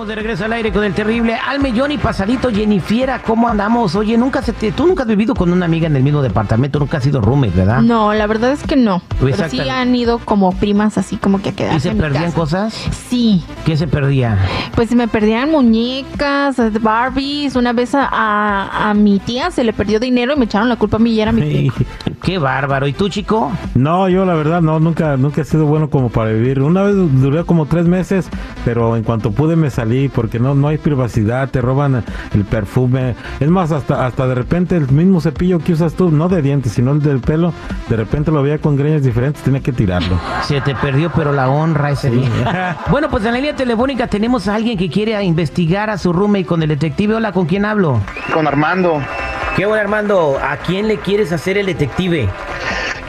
Estamos de regreso al aire con el terrible al millón y pasadito Jennifiera, ¿cómo andamos? Oye, nunca se te, tú nunca has vivido con una amiga en el mismo departamento, nunca has sido roommate, ¿verdad? No, la verdad es que no. Pues Pero sí han ido como primas así como que a quedarse ¿Y se en mi perdían casa. cosas? Sí, ¿Qué se perdía? pues me perdían muñecas, Barbies. Una vez a, a- a mi tía se le perdió dinero y me echaron la culpa a mí y era mi tía. Qué bárbaro. ¿Y tú, chico? No, yo la verdad no, nunca, nunca he sido bueno como para vivir. Una vez duré como tres meses, pero en cuanto pude me salí porque no, no hay privacidad, te roban el perfume. Es más, hasta, hasta de repente el mismo cepillo que usas tú, no de dientes, sino el del pelo, de repente lo veía con greñas diferentes, tenía que tirarlo. Se te perdió, pero la honra ese día. bueno, pues en la línea telefónica tenemos a alguien que quiere investigar a su roommate con el detective. Hola, ¿con quién hablo? con Armando. ¿Qué bueno, Armando? ¿A quién le quieres hacer el detective?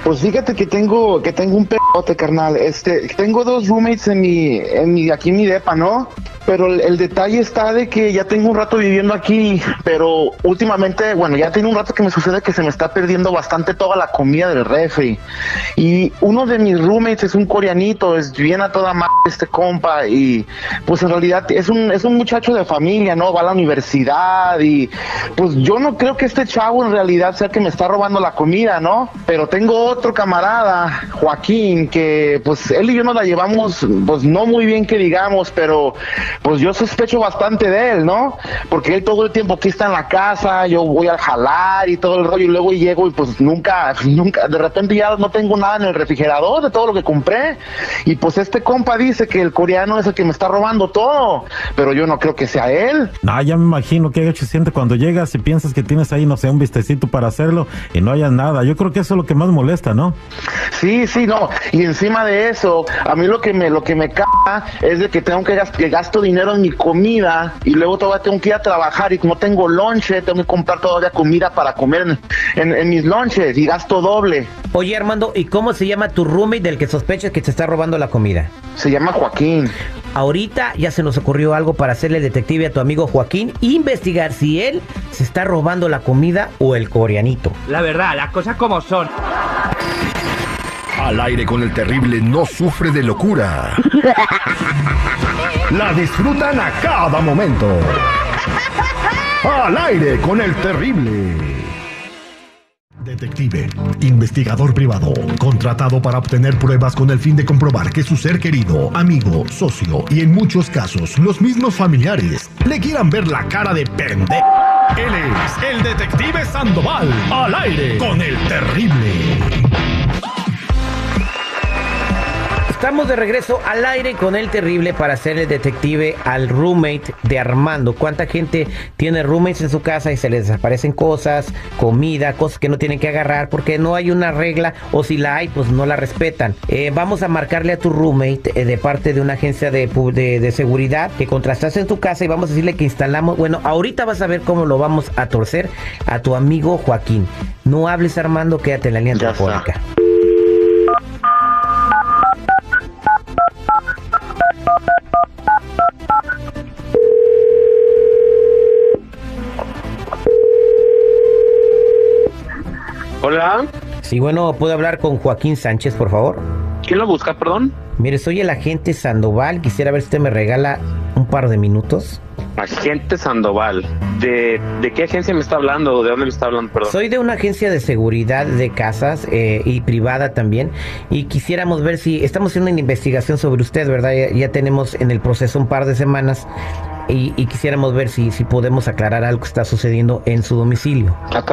Pues fíjate que tengo que tengo un pedote, carnal. Este, tengo dos roommates en mi en mi aquí en mi depa, ¿no? Pero el, el detalle está de que ya tengo un rato viviendo aquí, pero últimamente, bueno, ya tiene un rato que me sucede que se me está perdiendo bastante toda la comida del refri. Y uno de mis roommates es un coreanito, es bien a toda madre este compa y pues en realidad es un es un muchacho de familia, ¿no? Va a la universidad y pues yo no creo que este chavo en realidad sea que me está robando la comida, ¿no? Pero tengo otro camarada, Joaquín, que pues él y yo nos la llevamos pues no muy bien que digamos, pero pues yo sospecho bastante de él, ¿no? Porque él todo el tiempo aquí está en la casa, yo voy al jalar y todo el rollo y luego llego y pues nunca, nunca, de repente ya no tengo nada en el refrigerador de todo lo que compré y pues este compa dice que el coreano es el que me está robando todo, pero yo no creo que sea él. Ah, ya me imagino que se siente cuando llegas y piensas que tienes ahí, no sé, un vistecito para hacerlo y no haya nada. Yo creo que eso es lo que más molesta, ¿no? Sí, sí, no. Y encima de eso, a mí lo que me lo que me caga es de que tengo que, que gasto dinero en mi comida y luego todavía tengo que ir a trabajar y como tengo lonche, tengo que comprar todavía comida para comer en, en- en mis lonches y gasto doble. Oye, Armando, ¿y cómo se llama tu roommate del que sospechas que te está robando la comida? Se llama Joaquín. Ahorita ya se nos ocurrió algo para hacerle detective a tu amigo Joaquín e investigar si él se está robando la comida o el coreanito. La verdad, las cosas como son. Al aire con el terrible no sufre de locura. La disfrutan a cada momento. Al aire con el terrible. Detective, investigador privado, contratado para obtener pruebas con el fin de comprobar que su ser querido, amigo, socio y en muchos casos los mismos familiares le quieran ver la cara de pende. Él es el detective Sandoval, al aire con el terrible. Estamos de regreso al aire con el terrible para hacerle detective al roommate de Armando. ¿Cuánta gente tiene roommates en su casa y se les desaparecen cosas, comida, cosas que no tienen que agarrar porque no hay una regla o si la hay, pues no la respetan? Eh, vamos a marcarle a tu roommate eh, de parte de una agencia de, de, de seguridad que contrastaste en tu casa y vamos a decirle que instalamos. Bueno, ahorita vas a ver cómo lo vamos a torcer a tu amigo Joaquín. No hables, Armando, quédate en la línea telefónica. Hola, Sí, bueno, ¿puedo hablar con Joaquín Sánchez, por favor? ¿quién lo busca, perdón? Mire, soy el agente Sandoval. Quisiera ver si usted me regala un par de minutos. Agente Sandoval. ¿De, de qué agencia me está hablando? ¿De dónde me está hablando, perdón? Soy de una agencia de seguridad de casas eh, y privada también. Y quisiéramos ver si estamos haciendo una investigación sobre usted, ¿verdad? Ya, ya tenemos en el proceso un par de semanas. Y, y quisiéramos ver si, si podemos aclarar algo que está sucediendo en su domicilio. Ah.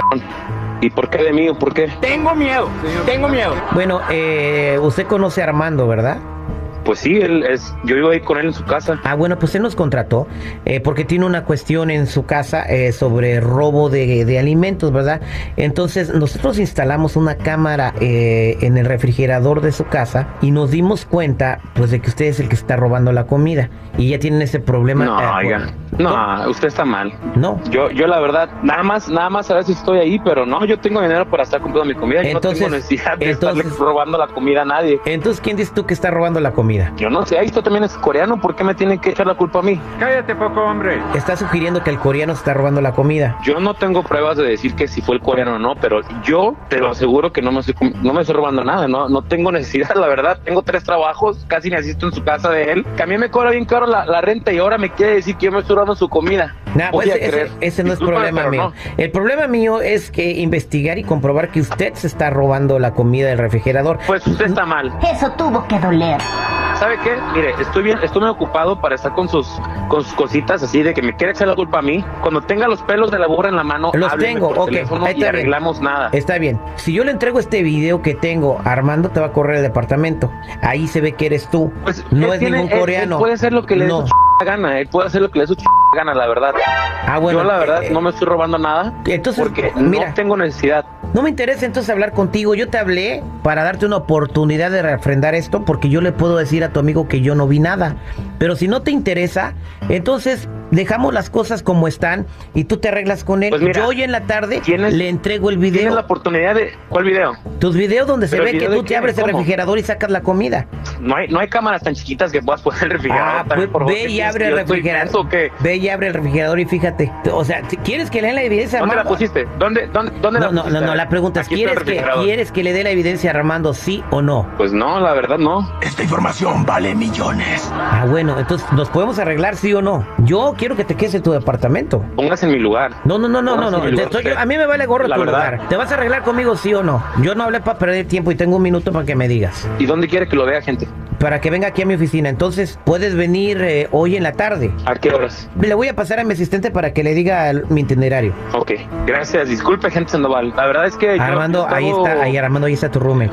¿Y por qué de mí o por qué? Tengo miedo, tengo miedo. Bueno, eh, usted conoce a Armando, ¿verdad? Pues sí, él es, yo iba ahí con él en su casa. Ah, bueno, pues él nos contrató eh, porque tiene una cuestión en su casa eh, sobre robo de, de alimentos, ¿verdad? Entonces nosotros instalamos una cámara eh, en el refrigerador de su casa y nos dimos cuenta, pues, de que usted es el que está robando la comida y ya tienen ese problema. No, eh, oiga, por- no, usted está mal. No. Yo, yo la verdad, nada más, nada más a veces estoy ahí, pero no, yo tengo dinero para estar comprando mi comida y Entonces- no tengo necesidad de estarle entonces- robando la comida a nadie. Entonces, ¿quién dices tú que está robando la comida? Yo no sé, ahí esto también es coreano, ¿por qué me tienen que echar la culpa a mí? Cállate poco, hombre. Está sugiriendo que el coreano está robando la comida. Yo no tengo pruebas de decir que si fue el coreano o no, pero yo te lo aseguro que no me estoy, no me estoy robando nada, no, no tengo necesidad, la verdad. Tengo tres trabajos, casi me asisto en su casa de él. Que a mí me cobra bien caro la, la renta y ahora me quiere decir que yo me estoy robando su comida. Nah, pues ese, no es problema mío. no. El problema mío es que investigar y comprobar que usted se está robando la comida del refrigerador. Pues usted está mal. Eso tuvo que doler. ¿Sabe qué? Mire, estoy bien, estoy muy ocupado para estar con sus, con sus cositas así de que me quiere echar la culpa a mí. Cuando tenga los pelos de la burra en la mano, Los tengo, por ok. teléfono ahí y está bien. arreglamos nada. Está bien. Si yo le entrego este video que tengo, Armando te va a correr el departamento. Ahí se ve que eres tú. Pues, no es tiene- ningún él- él coreano. puede hacer lo que le dé No. su ch- gana, él puede hacer lo que le dé su ch- gana, la verdad. Ah, bueno. Yo la verdad eh, no me estoy robando nada Entonces, porque mira. no tengo necesidad. No me interesa entonces hablar contigo. Yo te hablé para darte una oportunidad de refrendar esto porque yo le puedo decir a tu amigo que yo no vi nada. Pero si no te interesa, entonces dejamos las cosas como están y tú te arreglas con él. Pues mira, yo hoy en la tarde tienes- le entrego el Tienes video. la oportunidad de ¿cuál video? Tus videos donde se ¿Pero ve que tú te abres el refrigerador y sacas la comida. No hay no hay cámaras tan chiquitas que puedas poner el refrigerador. Ah, también, pues por favor, ve ¿qué y abre que el refrigerador. qué? Ve y abre el refrigerador y fíjate. O sea, ¿quieres que le den la evidencia a ¿Dónde la Armando? pusiste? ¿Dónde dónde dónde No, la no, pusiste? no, no, la pregunta es, ¿quieres que. ¿quieres que le dé la evidencia a Armando, sí o no? Pues no, la verdad no. Esta información vale millones. Ah, bueno, entonces nos podemos arreglar, sí o no. Yo quiero que te quedes en tu departamento. Póngase en mi lugar. No, no, no, no, no, no. estoy- a mí me vale gorro La tu verdad. lugar. ¿Te vas a arreglar conmigo, sí o no? Yo no hablé para perder tiempo y tengo un minuto para que me digas. ¿Y dónde quiere que lo vea, gente? Para que venga aquí a mi oficina. Entonces, puedes venir eh, hoy en la tarde. ¿A qué horas? Le voy a pasar a mi asistente para que le diga el- mi itinerario. Ok, gracias. Disculpe, gente Sandoval. La verdad es que Armando, yo ahí está, ahí Armando, ahí está tu roommate.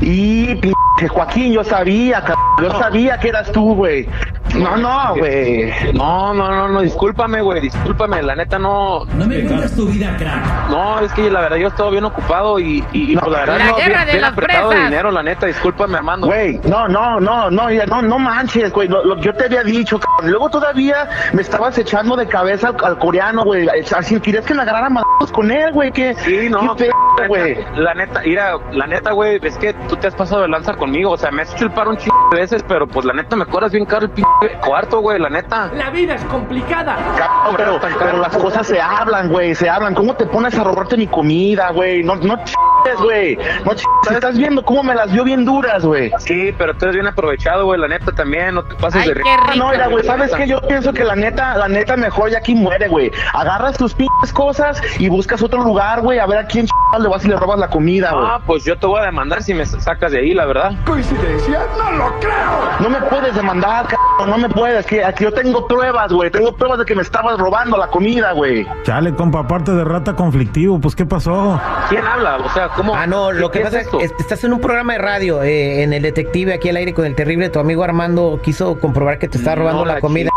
Y p Joaquín, yo sabía, cabrón. Yo sabía que eras tú, güey. No, no, güey. No, no, no, no, discúlpame, güey, discúlpame, la neta no. No me cuentes tu vida, crack. No, es que la verdad yo estaba bien ocupado y, y, y, pues, la verdad La no, guerra bien, de bien las apretado de dinero, la neta, discúlpame, Armando. Güey, no, no, no, no, ya, no, no manches, güey. Lo, lo- yo te había dicho, cabrón. Luego todavía me estabas echando de cabeza al, al coreano, güey. Así querías que me agarrara madrazos con él, güey. ¿Qué, Sí, no, pedo, neta- güey? La neta, mira, la neta, güey, es que tú te has pasado de lanza conmigo, o sea, me has hecho el paro un chingo de veces, pero pues la neta me cobras bien caro el pinche cuarto, güey, la neta. La vida es complicada. Cabrón, pero, pero las cosas se hablan, güey, se hablan. ¿Cómo te pones a robarte mi comida, güey? No, no chingues, güey. No chingues. Estás viendo cómo me las dio bien duras, güey. Sí, pero tú eres bien aprovechado, güey, la neta también, no te pases Ay, de qué rico. Ah, no, mira, güey, ¿sabes qué? Yo pienso que la neta, la neta mejor ya aquí muere, güey. Agarras tus pinches cosas y buscas otro lugar, güey, a ver a quién ch... le vas y le robas la comida, güey. Ah, pues yo te voy a demandar si me sacas de ahí, la verdad. ¿Coincidencia? No lo creo. No me puedes demandar, no me puedes. Que aquí yo tengo pruebas, güey. Tengo pruebas de que me estabas robando la comida, güey. Chale, compa, aparte de rata conflictivo, pues ¿qué pasó? ¿Quién habla? O sea, ¿cómo? Ah, no, lo que ¿qué pasa es que estás en un programa de radio, eh, en el detective aquí al aire con el terrible. Tu amigo Armando quiso comprobar que te está robando No la comida.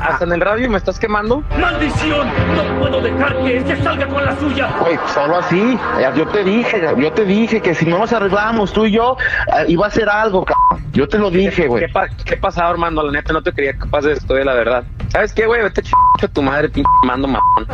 Hasta en el radio me estás quemando. ¡Maldición! No puedo dejar que este salga con la suya. Güey, solo así. Yo te dije, yo te dije que si no nos arreglábamos tú y yo, eh, iba a ser algo, cabrón. Yo te lo dije, güey. ¿Qué, pa ¿Qué pasaba, Armando? La neta, no te creía capaz de esto, de la verdad. ¿Sabes qué, güey? Vete ch a tu madre, pinche mando, mamón.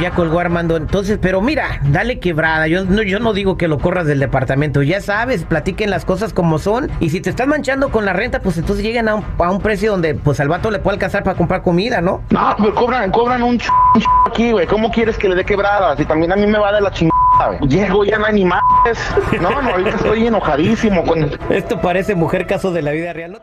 Ya colgó Armando. Entonces, pero mira, dale quebrada. Yo no, yo no digo que lo corras del departamento. Ya sabes, platiquen las cosas como son. Y si te estás manchando con la renta, pues entonces lleguen a un, a un precio donde pues al vato le puede alcanzar para comprar comida, ¿no? No, pero cobran, cobran un ch... un ch- aquí, güey. ¿Cómo quieres que le dé quebradas? Y también a mí me va de la chingada. Llego, ya ni más. No, no, ahorita estoy enojadísimo con... Esto parece mujer caso de la vida real.